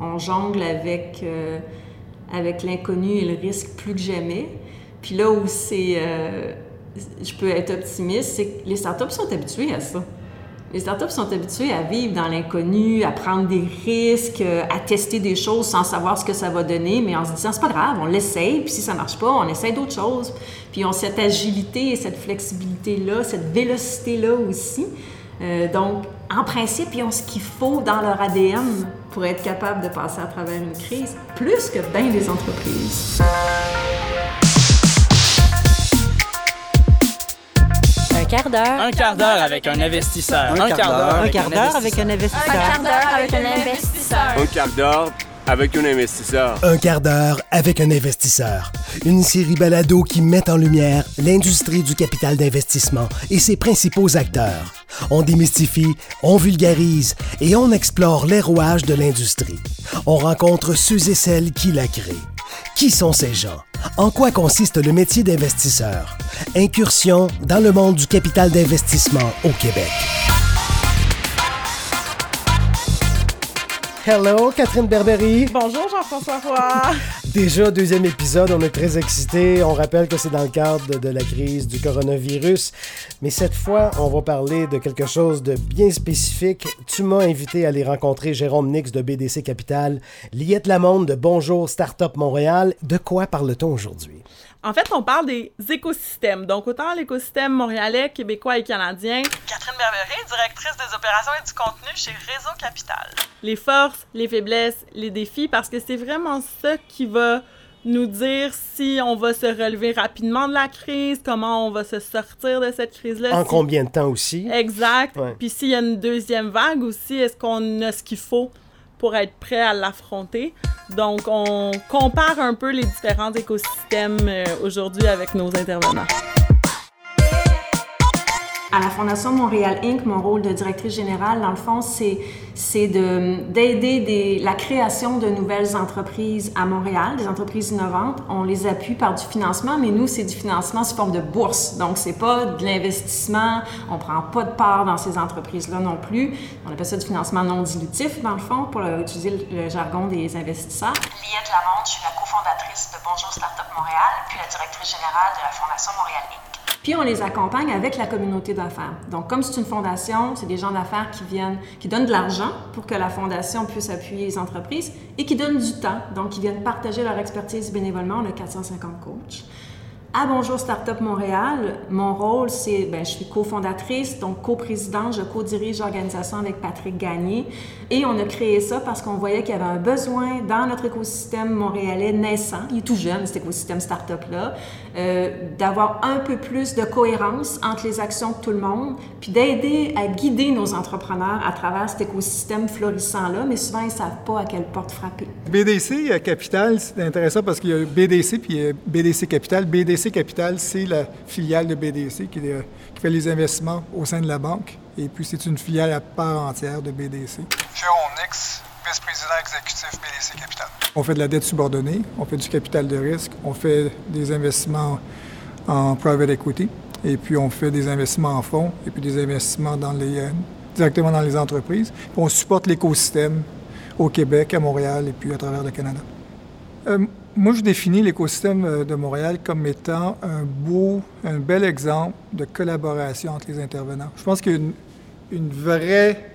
On jongle avec, euh, avec l'inconnu et le risque plus que jamais. Puis là où c'est, euh, je peux être optimiste, c'est que les startups sont habituées à ça. Les startups sont habituées à vivre dans l'inconnu, à prendre des risques, à tester des choses sans savoir ce que ça va donner, mais en se disant c'est pas grave, on l'essaye, puis si ça marche pas, on essaye d'autres choses. Puis on cette agilité et cette flexibilité-là, cette vélocité-là aussi. Euh, donc, en principe, ils ont ce qu'il faut dans leur ADN pour être capable de passer à travers une crise, plus que bien des entreprises. Un quart d'heure. Un quart d'heure avec un investisseur. Un quart d'heure. Un quart d'heure avec un Un investisseur. quart d'heure avec un investisseur. Un quart d'heure un. Un quart d'heure avec un investisseur. Une série balado qui met en lumière l'industrie du capital d'investissement et ses principaux acteurs. On démystifie, on vulgarise et on explore les rouages de l'industrie. On rencontre ceux et celles qui la créent. Qui sont ces gens? En quoi consiste le métier d'investisseur? Incursion dans le monde du capital d'investissement au Québec. Hello, Catherine Berbery. Bonjour, Jean-François Roy. Déjà, deuxième épisode, on est très excités. On rappelle que c'est dans le cadre de la crise du coronavirus. Mais cette fois, on va parler de quelque chose de bien spécifique. Tu m'as invité à aller rencontrer Jérôme Nix de BDC Capital, Liette Lamonde de Bonjour Startup Montréal. De quoi parle-t-on aujourd'hui? En fait, on parle des écosystèmes. Donc, autant l'écosystème montréalais, québécois et canadien. Berberin, directrice des opérations et du contenu chez Réseau Capital. Les forces, les faiblesses, les défis, parce que c'est vraiment ça qui va nous dire si on va se relever rapidement de la crise, comment on va se sortir de cette crise-là. En combien de temps aussi? Exact. Puis s'il y a une deuxième vague aussi, est-ce qu'on a ce qu'il faut pour être prêt à l'affronter? Donc, on compare un peu les différents écosystèmes euh, aujourd'hui avec nos intervenants. À la Fondation Montréal Inc., mon rôle de directrice générale, dans le fond, c'est, c'est de, d'aider la création de nouvelles entreprises à Montréal, des entreprises innovantes. On les appuie par du financement, mais nous, c'est du financement sous forme de bourse. Donc, c'est pas de l'investissement. On prend pas de part dans ces entreprises-là non plus. On appelle ça du financement non dilutif, dans le fond, pour utiliser le, le jargon des investisseurs. Liette Lamonde, je suis la cofondatrice de Bonjour Startup Montréal, puis la directrice générale de la Fondation Montréal Inc. Puis on les accompagne avec la communauté d'affaires. Donc, comme c'est une fondation, c'est des gens d'affaires qui viennent, qui donnent de l'argent pour que la fondation puisse appuyer les entreprises et qui donnent du temps. Donc, qui viennent partager leur expertise bénévolement. On a 450 coachs. À Bonjour Startup Montréal, mon rôle, c'est, ben, je suis cofondatrice, donc coprésidente, je co-dirige l'organisation avec Patrick Gagné. Et on a créé ça parce qu'on voyait qu'il y avait un besoin dans notre écosystème montréalais naissant, il est tout jeune, cet écosystème startup-là, euh, d'avoir un peu plus de cohérence entre les actions de tout le monde, puis d'aider à guider nos entrepreneurs à travers cet écosystème florissant-là, mais souvent, ils ne savent pas à quelle porte frapper. BDC euh, Capital, c'est intéressant parce qu'il y a BDC puis euh, BDC Capital. BDC Capital, c'est la filiale de BDC qui, euh, qui fait les investissements au sein de la banque. Et puis, c'est une filiale à part entière de BDC. Jérôme Nix, vice-président exécutif BDC Capital. On fait de la dette subordonnée, on fait du capital de risque, on fait des investissements en private equity, et puis on fait des investissements en fonds, et puis des investissements dans les, euh, directement dans les entreprises. Puis on supporte l'écosystème au Québec, à Montréal et puis à travers le Canada. Euh, moi, je définis l'écosystème euh, de Montréal comme étant un beau, un bel exemple de collaboration entre les intervenants. Je pense qu'il y a une, vraie,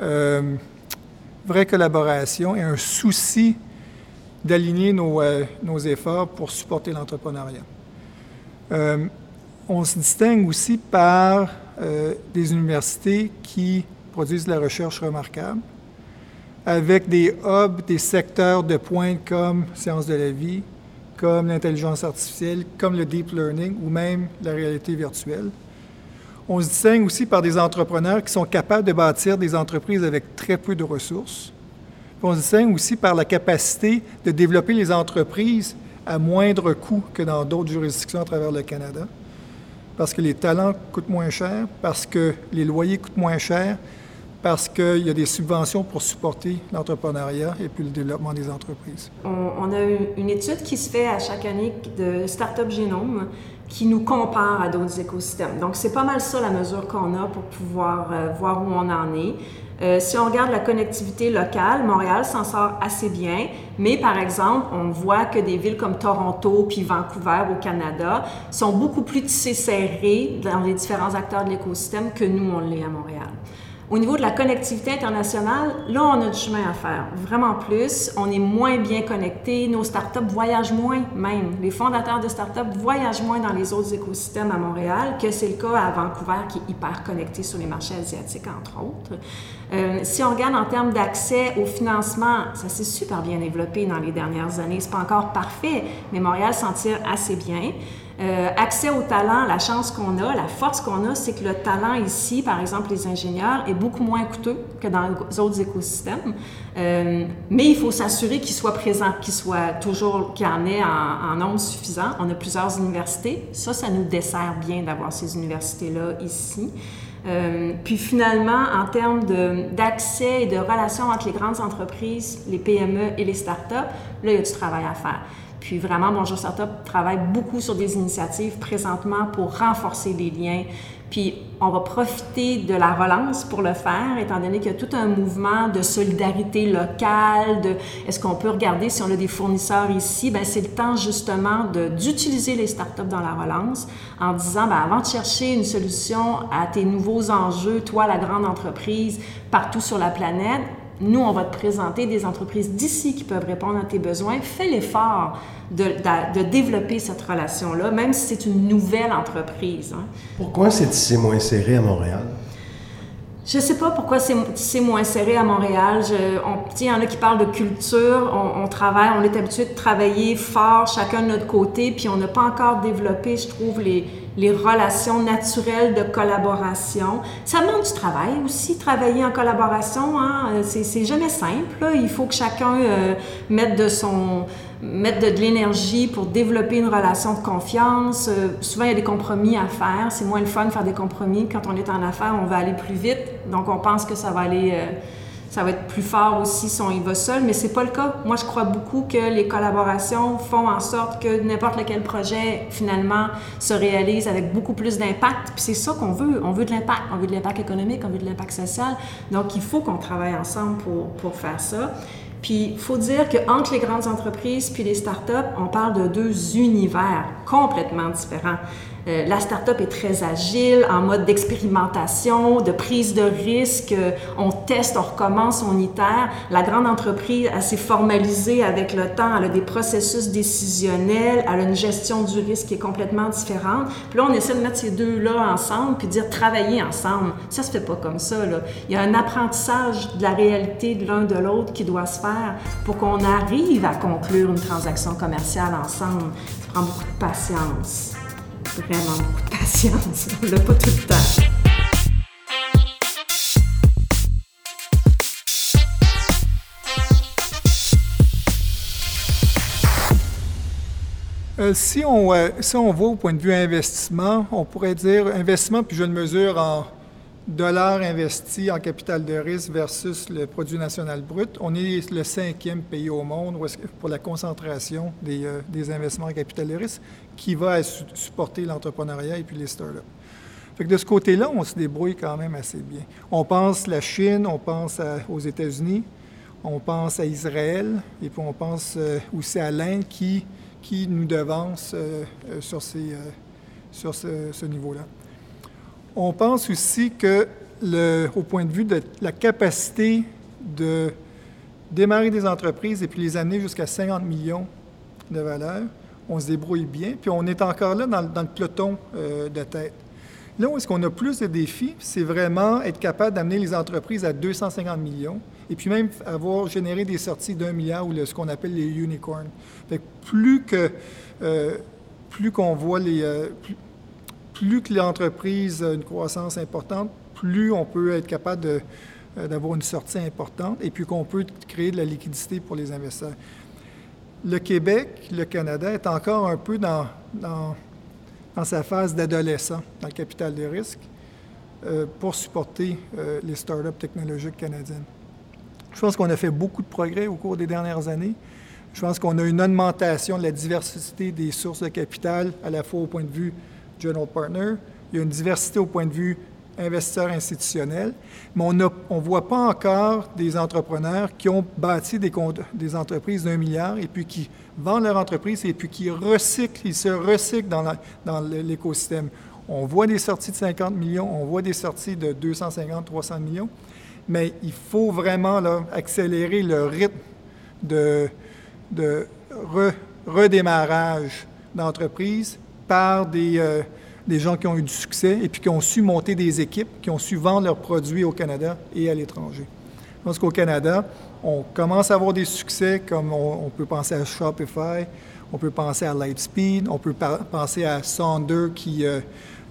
euh, vraie collaboration et un souci d'aligner nos, euh, nos efforts pour supporter l'entrepreneuriat. On se distingue aussi par des universités qui produisent de la recherche remarquable, avec des hubs, des secteurs de pointe comme sciences de la vie, comme l'intelligence artificielle, comme le deep learning ou même la réalité virtuelle. On se distingue aussi par des entrepreneurs qui sont capables de bâtir des entreprises avec très peu de ressources. On se distingue aussi par la capacité de développer les entreprises à moindre coût que dans d'autres juridictions à travers le Canada. Parce que les talents coûtent moins cher, parce que les loyers coûtent moins cher, parce qu'il y a des subventions pour supporter l'entrepreneuriat et puis le développement des entreprises. On, a une, une étude qui se fait à chaque année de Startup Génome qui nous compare à d'autres écosystèmes. Donc, c'est pas mal ça la mesure qu'on a pour pouvoir euh, voir où on en est. Euh, si on regarde la connectivité locale, Montréal s'en sort assez bien, mais par exemple, on voit que des villes comme Toronto puis Vancouver au Canada sont beaucoup plus tissées serrées dans les différents acteurs de l'écosystème que nous, on l'est à Montréal. Au niveau de la connectivité internationale, là, on a du chemin à faire, vraiment plus. On est moins bien connectés, nos startups voyagent moins même. Les fondateurs de startups voyagent moins dans les autres écosystèmes à Montréal que c'est le cas à Vancouver, qui est hyper connecté sur les marchés asiatiques, entre autres. Euh, si on regarde en termes d'accès au financement, ça s'est super bien développé dans les dernières années. C'est pas encore parfait, mais Montréal s'en tire assez bien. Euh, accès au talent, la chance qu'on a, la force qu'on a, c'est que le talent ici, par exemple les ingénieurs, est beaucoup moins coûteux que dans les autres écosystèmes. Euh, mais il faut s'assurer qu'il soit présent, qu'il soit toujours, qu'il en ait en, nombre suffisant. On a plusieurs universités. Ça, ça nous dessert bien d'avoir ces universités-là ici. Euh, puis finalement, en termes d'accès et de relations entre les grandes entreprises, les PME et les startups, là, il y a du travail à faire. Puis vraiment, Bonjour Startup travaille beaucoup sur des initiatives présentement pour renforcer les liens. Puis on va profiter de la relance pour le faire, étant donné qu'il y a tout un mouvement de solidarité locale, de est-ce qu'on peut regarder si on a des fournisseurs ici, ben c'est le temps justement d'utiliser les startups dans la relance en disant, ben avant de chercher une solution à tes nouveaux enjeux, toi la grande entreprise, partout sur la planète, nous, on va te présenter des entreprises d'ici qui peuvent répondre à tes besoins. Fais l'effort de, de, développer cette relation-là, même si c'est une nouvelle entreprise. Hein. Pourquoi c'est moins serré à Montréal? Je sais pas pourquoi c'est moins serré à Montréal. il y en a qui parlent de culture. On, on, travaille, on est habitué de travailler fort, chacun de notre côté, puis on n'a pas encore développé, je trouve, les, les relations naturelles de collaboration. Ça demande du travail aussi, travailler en collaboration. Hein? Euh, c'est jamais simple. Il faut que chacun euh, mette de son mettre de, l'énergie pour développer une relation de confiance. Euh, souvent, il y a des compromis à faire. C'est moins le fun de faire des compromis. Quand on est en affaires, on va aller plus vite. Donc, on pense que ça va aller ça va être plus fort aussi si on y va seul, mais c'est pas le cas. Moi, je crois beaucoup que les collaborations font en sorte que n'importe lequel projet, finalement, se réalise avec beaucoup plus d'impact. Puis c'est ça qu'on veut. On veut de l'impact. On veut de l'impact économique, on veut de l'impact social. Donc, il faut qu'on travaille ensemble pour, pour faire ça. Puis, il faut dire qu'entre les grandes entreprises puis les startups, on parle de deux univers complètement différents. Euh, la start-up est très agile, en mode d'expérimentation, de prise de risque. On teste, on recommence, on itère. La grande entreprise, elle s'est formalisée avec le temps. Elle a des processus décisionnels. Elle a une gestion du risque qui est complètement différente. Puis là, on essaie de mettre ces deux-là ensemble puis dire travailler ensemble. Ça se fait pas comme ça. Là. Il y a un apprentissage de la réalité de l'un de l'autre qui doit se faire pour qu'on arrive à conclure une transaction commerciale ensemble. Ça prend beaucoup de patience vraiment beaucoup de patience. On l'a pas tout le temps. Euh, si, on, euh, si on voit au point de vue investissement, on pourrait dire investissement, puis je le mesure en dollars investis en capital de risque versus le produit national brut. On est le cinquième pays au monde pour la concentration des, euh, des investissements en capital de risque qui va supporter l'entrepreneuriat et puis les startups. De ce côté-là, on se débrouille quand même assez bien. On pense la Chine, on pense aux États-Unis, on pense à Israël et puis on pense euh, aussi à l'Inde qui, nous devance euh, sur ce niveau-là. On pense aussi que, au point de vue de la capacité de démarrer des entreprises et puis les amener jusqu'à 50 millions de valeur, on se débrouille bien, puis on est encore là dans, le peloton euh, de tête. Là où est-ce qu'on a plus de défis, c'est vraiment être capable d'amener les entreprises à 250 millions et puis même avoir généré des sorties d'un milliard ou ce qu'on appelle les unicorns. Fait plus que euh, plus qu'on voit les euh, que l'entreprise a une croissance importante, plus on peut être capable euh, d'avoir une sortie importante et puis qu'on peut créer de la liquidité pour les investisseurs. Le Québec, le Canada est encore un peu dans, dans, sa phase d'adolescent dans le capital de risque euh, pour supporter euh, les startups technologiques canadiennes. Je pense qu'on a fait beaucoup de progrès au cours des dernières années. Je pense qu'on a une augmentation de la diversité des sources de capital, à la fois au point de vue general partner, il y a une diversité au point de vue investisseurs institutionnels, mais on ne voit pas encore des entrepreneurs qui ont bâti des, entreprises d'un milliard et puis qui vendent leur entreprise et puis qui recyclent, ils se recyclent dans, l'écosystème. On voit des sorties de 50 millions, on voit des sorties de 250, 300 millions, mais il faut vraiment accélérer le rythme de redémarrage d'entreprise par des, euh, des gens qui ont eu du succès et puis qui ont su monter des équipes, qui ont su vendre leurs produits au Canada et à l'étranger. Je pense qu'au Canada, on commence à avoir des succès comme on, peut penser à Shopify, on peut penser à Lightspeed, on peut penser à Sonder qui n'est euh,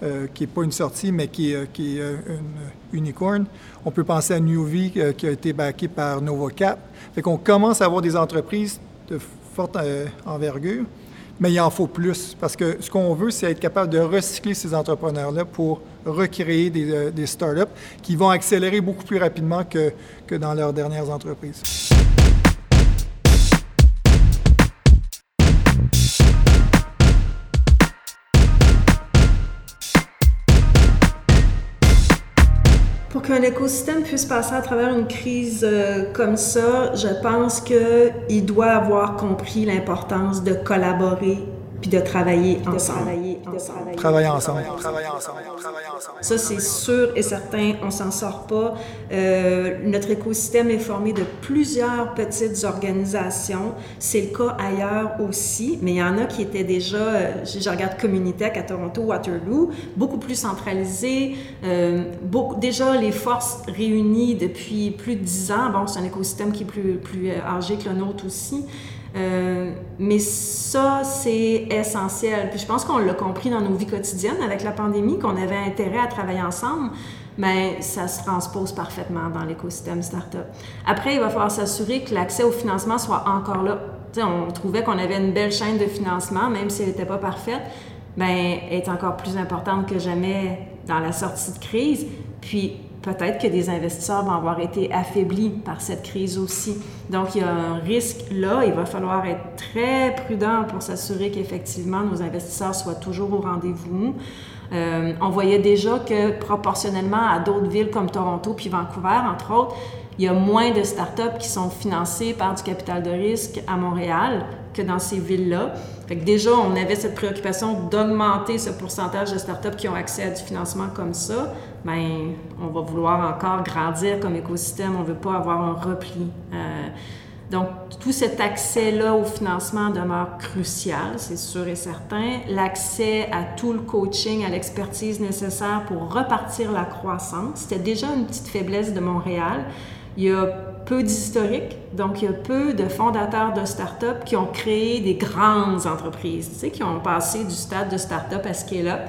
euh, pas une sortie, mais qui, est une unicorn. On peut penser à Newvie qui a été backé par NovoCap. Fait qu'on commence à avoir des entreprises de forte envergure mais il en faut plus parce que ce qu'on veut, c'est être capable de recycler ces entrepreneurs-là pour recréer des, euh, startups qui vont accélérer beaucoup plus rapidement que, que dans leurs dernières entreprises. Qu'un écosystème puisse passer à travers une crise euh, comme ça, je pense qu'il doit avoir compris l'importance de collaborer puis de travailler ensemble. Travailler ensemble. Ça, c'est sûr et certain, on s'en sort pas. Euh, notre écosystème est formé de plusieurs petites organisations. C'est le cas ailleurs aussi, mais il y en a qui étaient déjà, euh, je regarde Communitech à Toronto, Waterloo, beaucoup plus centralisé. Euh, déjà, les forces réunies depuis plus de dix ans. Bon, c'est un écosystème qui est plus, plus âgé que le nôtre aussi. Euh, mais ça, c'est essentiel. Puis je pense qu'on l'a compris dans nos vies quotidiennes avec la pandémie, qu'on avait intérêt à travailler ensemble, mais ça se transpose parfaitement dans l'écosystème startup. Après, il va falloir s'assurer que l'accès au financement soit encore là. on trouvait qu'on avait une belle chaîne de financement, même si elle n'était pas parfaite, elle est encore plus importante que jamais dans la sortie de crise. Puis peut-être que des investisseurs vont avoir été affaiblis par cette crise aussi. Donc, il y a un risque là. Il va falloir être très prudent pour s'assurer qu'effectivement nos investisseurs soient toujours au rendez-vous. Euh, on voyait déjà que proportionnellement à d'autres villes comme Toronto puis Vancouver, entre autres, il y a moins de startups qui sont financées par du capital de risque à Montréal que dans ces villes-là. Fait que déjà, on avait cette préoccupation d'augmenter ce pourcentage de startups qui ont accès à du financement comme ça. Bien, on va vouloir encore grandir comme écosystème. On ne veut pas avoir un repli. Euh, donc, tout cet accès-là au financement demeure crucial, c'est sûr et certain. L'accès à tout le coaching, à l'expertise nécessaire pour repartir la croissance, c'était déjà une petite faiblesse de Montréal. Il y a peu d'historique, donc il y a peu de fondateurs de start-up qui ont créé des grandes entreprises, tu sais, qui ont passé du stade de start-up à scale-up.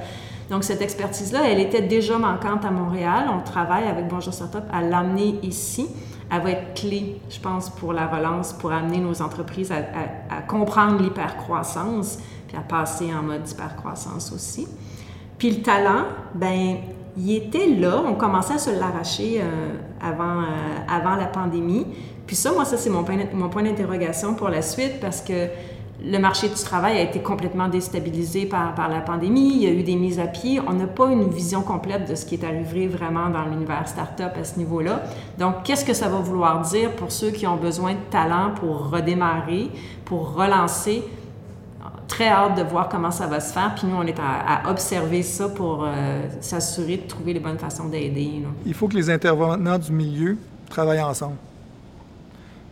Donc cette expertise-là, elle était déjà manquante à Montréal. On travaille avec Bonjour Startup à l'amener ici. Elle va être clé, je pense, pour la relance, pour amener nos entreprises à, à comprendre l'hypercroissance, puis à passer en mode hypercroissance aussi. Puis le talent, ben il était là, on commençait à se l'arracher euh, avant, euh, avant la pandémie. Puis ça, moi, ça, c'est mon point, mon point d'interrogation pour la suite parce que le marché du travail a été complètement déstabilisé par, par la pandémie. Il y a eu des mises à pied. On n'a pas une vision complète de ce qui est arrivé vraiment dans l'univers start-up à ce niveau-là. Donc, qu'est-ce que ça va vouloir dire pour ceux qui ont besoin de talent pour redémarrer, pour relancer? Très hâte de voir comment ça va se faire. Puis nous, on est à, observer ça pour euh, s'assurer de trouver les bonnes façons d'aider. Il faut que les intervenants du milieu travaillent ensemble.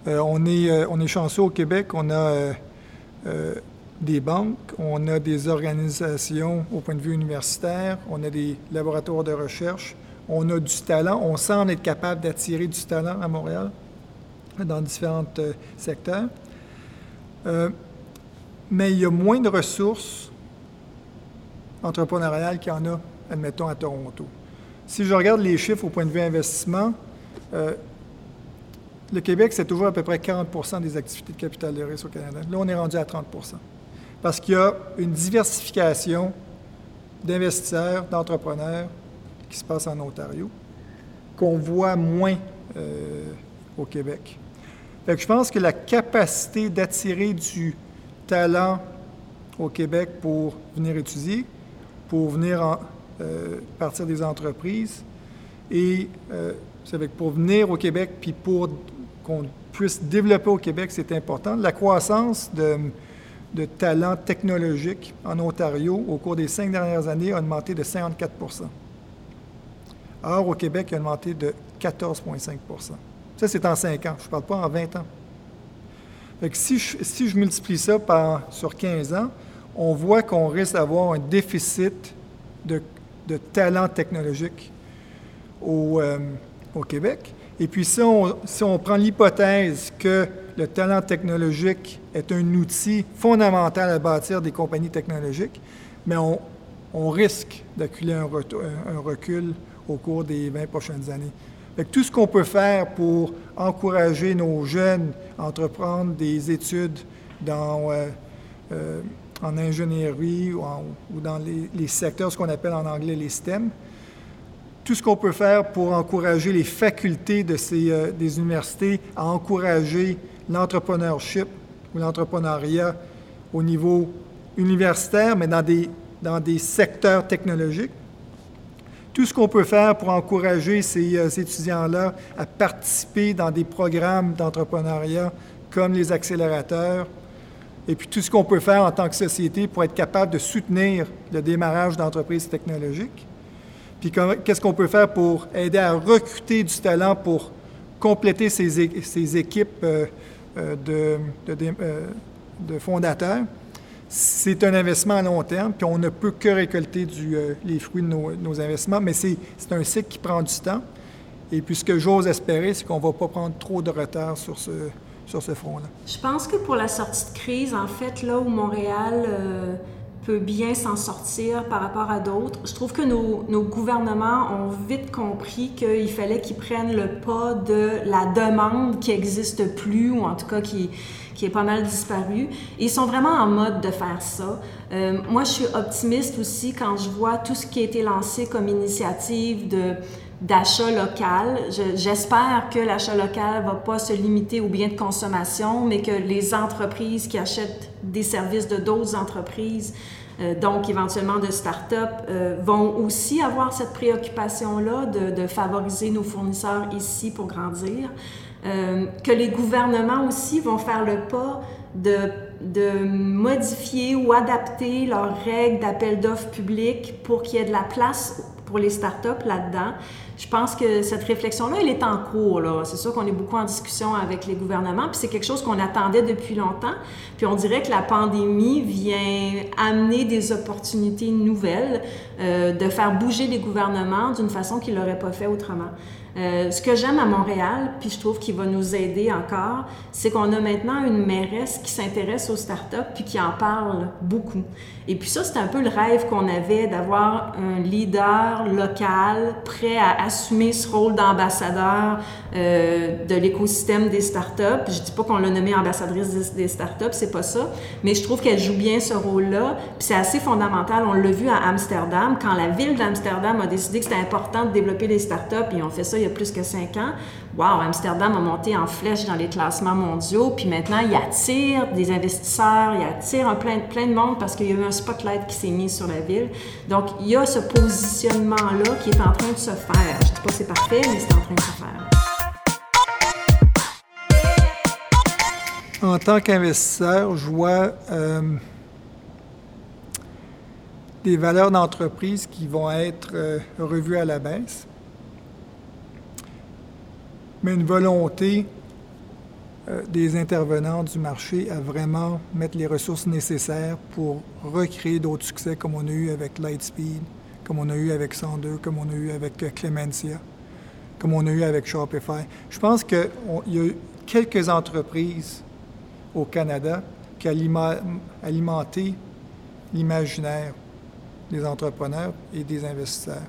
Euh, on, est, euh, on est chanceux au Québec, on a des banques, on a des organisations au point de vue universitaire, on a des laboratoires de recherche, on a du talent, on semble être capable d'attirer du talent à Montréal dans différents secteurs mais il y a moins de ressources entrepreneuriales qu'il y en a, admettons, à Toronto. Si je regarde les chiffres au point de vue investissement, euh, le Québec, c'est toujours à peu près 40% des activités de capital de risque au Canada. Là, on est rendu à 30% parce qu'il y a une diversification d'investisseurs, d'entrepreneurs qui se passe en Ontario, qu'on voit moins euh, au Québec. Fait je pense que la capacité d'attirer du talent au Québec pour venir étudier, pour venir en, euh, partir des entreprises, et euh, pour venir au Québec, puis pour qu'on puisse développer au Québec, c'est important. La croissance de, de talents technologiques en Ontario au cours des cinq dernières années a augmenté de 54% Or, au Québec, il a augmenté de 14,5% Ça, c'est en cinq ans. Je ne parle pas en 20 ans. Si, je, multiplie ça par, sur 15 ans, on voit qu'on risque d'avoir un déficit de, talent technologique au, euh, au Québec. Et puis, si on, prend l'hypothèse que le talent technologique est un outil fondamental à bâtir des compagnies technologiques, mais on, risque d'acculer un, un, recul au cours des 20 prochaines années. Tout ce qu'on peut faire pour encourager nos jeunes à entreprendre des études dans, euh, euh, en ingénierie ou, dans les, les, secteurs, ce qu'on appelle en anglais les STEM, tout ce qu'on peut faire pour encourager les facultés de ces, euh, des universités à encourager l'entrepreneurship ou l'entrepreneuriat au niveau universitaire, mais dans des, dans des secteurs technologiques. Tout ce qu'on peut faire pour encourager ces, euh, ces étudiants-là à participer dans des programmes d'entrepreneuriat comme les accélérateurs, et puis tout ce qu'on peut faire en tant que société pour être capable de soutenir le démarrage d'entreprises technologiques. Puis qu'est-ce qu'on peut faire pour aider à recruter du talent pour compléter ces, équipes euh, euh, de, fondateurs, c'est un investissement à long terme, puis on ne peut que récolter euh, les fruits de nos, investissements, mais c'est un cycle qui prend du temps. Et puis ce que j'ose espérer, c'est qu'on ne va pas prendre trop de retard sur ce, sur ce front-là. Je pense que pour la sortie de crise, en fait, là où Montréal peut bien s'en sortir par rapport à d'autres. Je trouve que nos gouvernements ont vite compris qu'il fallait qu'ils prennent le pas de la demande qui n'existe plus, ou en tout cas qui, qui est pas mal disparu. Ils sont vraiment en mode de faire ça. Euh, moi, je suis optimiste aussi quand je vois tout ce qui a été lancé comme initiative de d'achat local. J'espère que l'achat local va pas se limiter aux biens de consommation, mais que les entreprises qui achètent des services de d'autres entreprises, euh, donc éventuellement de start-up, euh, vont aussi avoir cette préoccupation-là de, favoriser nos fournisseurs ici pour grandir. Euh, que les gouvernements aussi vont faire le pas de, modifier ou adapter leurs règles d'appel d'offres publics pour qu'il y ait de la place pour les startups là-dedans. Je pense que cette réflexion-là, elle est en cours. C'est sûr qu'on est beaucoup en discussion avec les gouvernements, puis c'est quelque chose qu'on attendait depuis longtemps. Puis on dirait que la pandémie vient amener des opportunités nouvelles euh, de faire bouger les gouvernements d'une façon qu'ils l'auraient pas fait autrement. Euh, ce que j'aime à Montréal, puis je trouve qu'il va nous aider encore, c'est qu'on a maintenant une mairesse qui s'intéresse aux startups puis qui en parle beaucoup. Et puis ça, c'est un peu le rêve qu'on avait d'avoir un leader local prêt à assumer ce rôle d'ambassadeur euh, de l'écosystème des startups. Je dis pas qu'on l'a nommée ambassadrice des, startups, c'est pas ça, mais je trouve qu'elle joue bien ce rôle-là. Puis c'est assez fondamental. On l'a vu à Amsterdam, quand la ville d'Amsterdam a décidé que c'était important de développer des startups, et on fait ça il y a plus que cinq ans. Wow, Amsterdam a monté en flèche dans les classements mondiaux, puis maintenant, il attire des investisseurs, il attire plein, plein de monde parce qu'il y a eu un spotlight qui s'est mis sur la ville. Donc, il y a ce positionnement-là qui est en train de se faire. Je ne dis pas que c'est parfait, mais c'est en train de se faire. En tant qu'investisseur, je vois euh, des valeurs d'entreprise qui vont être euh, revues à la baisse mais une volonté euh, des intervenants du marché à vraiment mettre les ressources nécessaires pour recréer d'autres succès comme on a eu avec Lightspeed, comme on a eu avec 102, comme on a eu avec euh, Clemencia, comme on a eu avec Shopify. Je pense qu'il y a quelques entreprises au Canada qui alimenté l'imaginaire des entrepreneurs et des investisseurs.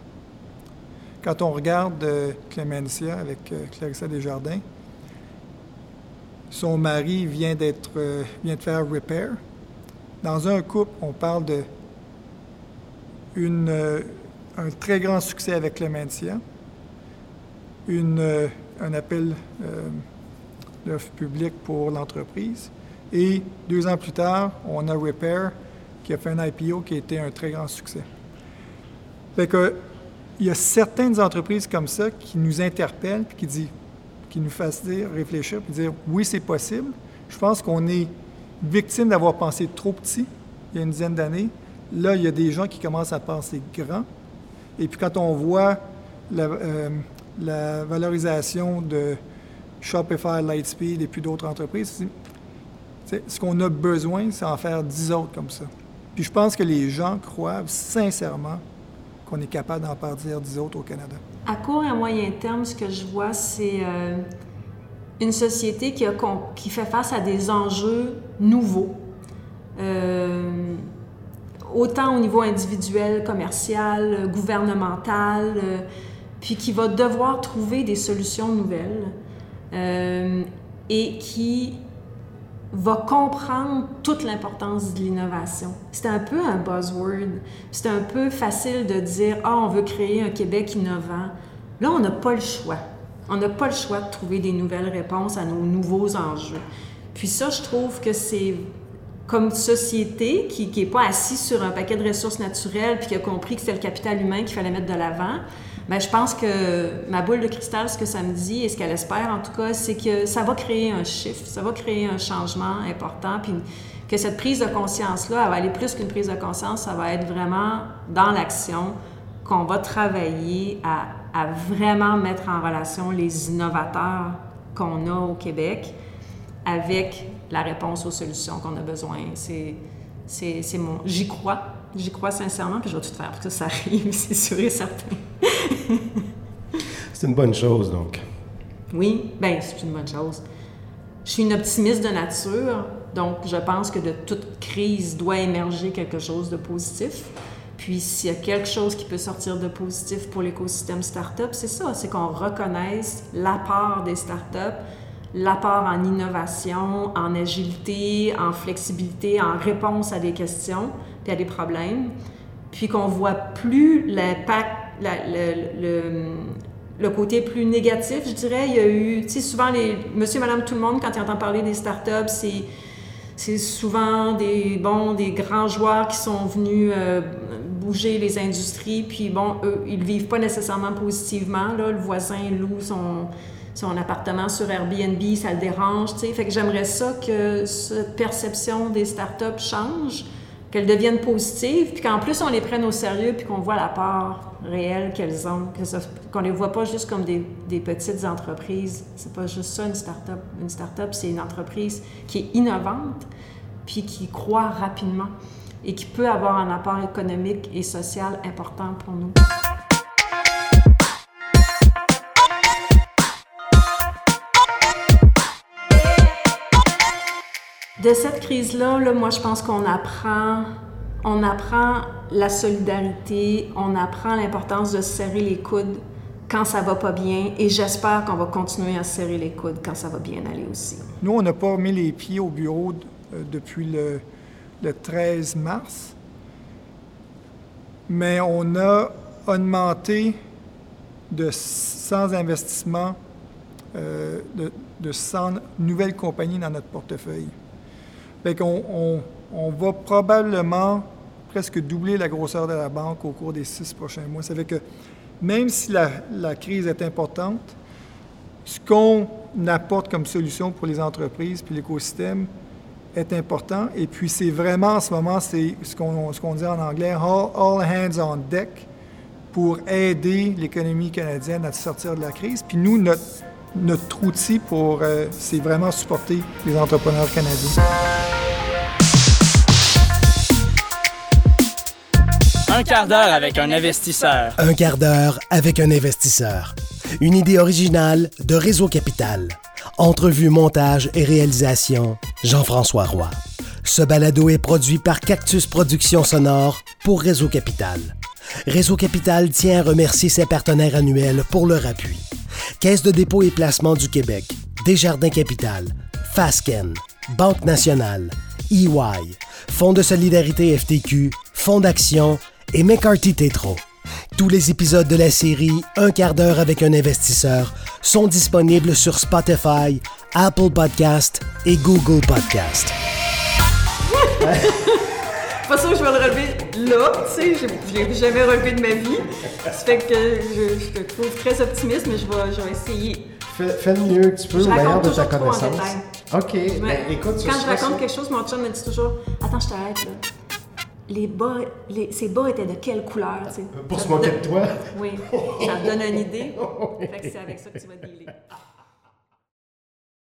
Quand on regarde euh, avec euh, Clarissa Desjardins, son mari vient, d'être, euh, vient de faire repair. Dans un couple, on parle de une, un très grand succès avec Clémentia, une, un appel d'offre publique pour l'entreprise. Et deux ans plus tard, on a Repair qui a fait un IPO qui a été un très grand succès. Fait il y a certaines entreprises comme ça qui nous interpellent qui, dit, qui nous fassent dire, réfléchir puis dire oui, c'est possible. Je pense qu'on est victime d'avoir pensé trop petit il y a une dizaine d'années. Là, il y a des gens qui commencent à penser grand. Et puis quand on voit la, euh, la valorisation de Shopify, Lightspeed et puis d'autres entreprises, ce qu'on a besoin, c'est en faire dix autres comme ça. Puis je pense que les gens croient sincèrement est capable d'en partir dix autres au Canada. À court et à moyen terme, ce que je vois, c'est euh, une société qui, fait face à des enjeux nouveaux. Euh, autant au niveau individuel, commercial, gouvernemental, euh, puis qui va devoir trouver des solutions nouvelles et qui va comprendre toute l'importance de l'innovation. C'est un peu un buzzword. C'est un peu facile de dire Ah, on veut créer un Québec innovant. Là, on n'a pas le choix. On n'a pas le choix de trouver des nouvelles réponses à nos nouveaux enjeux. Puis ça, je trouve que c'est comme société qui n'est pas assis sur un paquet de ressources naturelles puis qui a compris que c'était le capital humain qu'il fallait mettre de l'avant, Bien, je pense que ma boule de cristal, ce que ça me dit et ce qu'elle espère en tout cas, c'est que ça va créer un chiffre, ça va créer un changement important, puis que cette prise de conscience-là, elle va aller plus qu'une prise de conscience, ça va être vraiment dans l'action qu'on va travailler à, à, vraiment mettre en relation les innovateurs qu'on a au Québec avec la réponse aux solutions qu'on a besoin. C'est, mon... J'y crois. J'y crois sincèrement, puis je vais tout faire pour que ça arrive, c'est sûr et certain. c'est une bonne chose, donc. Oui, bien, c'est une bonne chose. Je suis une optimiste de nature, donc je pense que de toute crise doit émerger quelque chose de positif. Puis s'il y a quelque chose qui peut sortir de positif pour l'écosystème start-up, c'est ça, c'est qu'on reconnaisse l'apport des start-up, l'apport en innovation, en agilité, en flexibilité, en réponse à des questions puis à des problèmes, puis qu'on voit plus l'impact le, côté plus négatif, je dirais. Il y a eu, tu sais, souvent, les monsieur, madame, tout le monde, quand ils entendent parler des startups, c'est c'est souvent des, bon, des grands joueurs qui sont venus euh, bouger les industries, puis bon, eux, ils vivent pas nécessairement positivement. Là. Le voisin loue son, son appartement sur Airbnb, ça le dérange, tu. Fait que j'aimerais ça que cette perception des startups change, qu'elles deviennent positives, puis qu'en plus on les prenne au sérieux, puis qu'on voit la part réelle qu'elles ont, qu'on ne les voit pas juste comme des, petites entreprises. C'est pas juste ça une start-up. Une start-up, c'est une entreprise qui est innovante, puis qui croit rapidement et qui peut avoir un apport économique et social important pour nous. De cette crise-là, là, moi, je pense qu'on apprend, on apprend la solidarité, on apprend l'importance de se serrer les coudes quand ça va pas bien, et j'espère qu'on va continuer à se serrer les coudes quand ça va bien aller aussi. Nous, on n'a pas mis les pieds au bureau euh, depuis le, 13 mars, mais on a augmenté de 100 investissements, euh, de, de 100 nouvelles compagnies dans notre portefeuille. On, va probablement presque doubler la grosseur de la banque au cours des six prochains mois. Ça fait que même si la, crise est importante, ce qu'on apporte comme solution pour les entreprises puis l'écosystème est important. Et puis, c'est vraiment en ce moment, c'est ce qu'on ce dit en anglais, all, all, hands on deck pour aider l'économie canadienne à sortir de la crise. Puis nous, notre, notre outil pour, euh, c'est vraiment supporter les entrepreneurs canadiens. Un quart d'heure avec un investisseur. Un quart d'heure avec un investisseur. Une idée originale de Réseau Capital. Entrevue, montage et réalisation, Jean-François Roy. Ce balado est produit par Cactus Productions Sonore pour Réseau Capital. Réseau Capital tient à remercier ses partenaires annuels pour leur appui. Caisse de dépôt et placement du Québec, Desjardins Capital, Fasken, Banque nationale, EY, Fonds de solidarité FTQ, Fonds d'action et McCarthy Tétro. Tous les épisodes de la série Un quart d'heure avec un investisseur sont disponibles sur Spotify, Apple Podcast et Google Podcast. pas sûr que je vais le relever là, tu sais, je l'ai jamais relevé de ma vie. Ça fait que je, je te trouve très optimiste, mais je vais, je vais essayer. Fais, fais le mieux que tu peux au meilleur de ta connaissance. OK, me- ben, écoute, Quand je raconte ça. quelque chose, mon chum me dit toujours Attends, je t'arrête là. Les bas, les, ces bas étaient de quelle couleur, tu sais? Pour Ça se moquer de toi. Oui, ça te donne une idée. fait que c'est avec ça que tu vas dealer.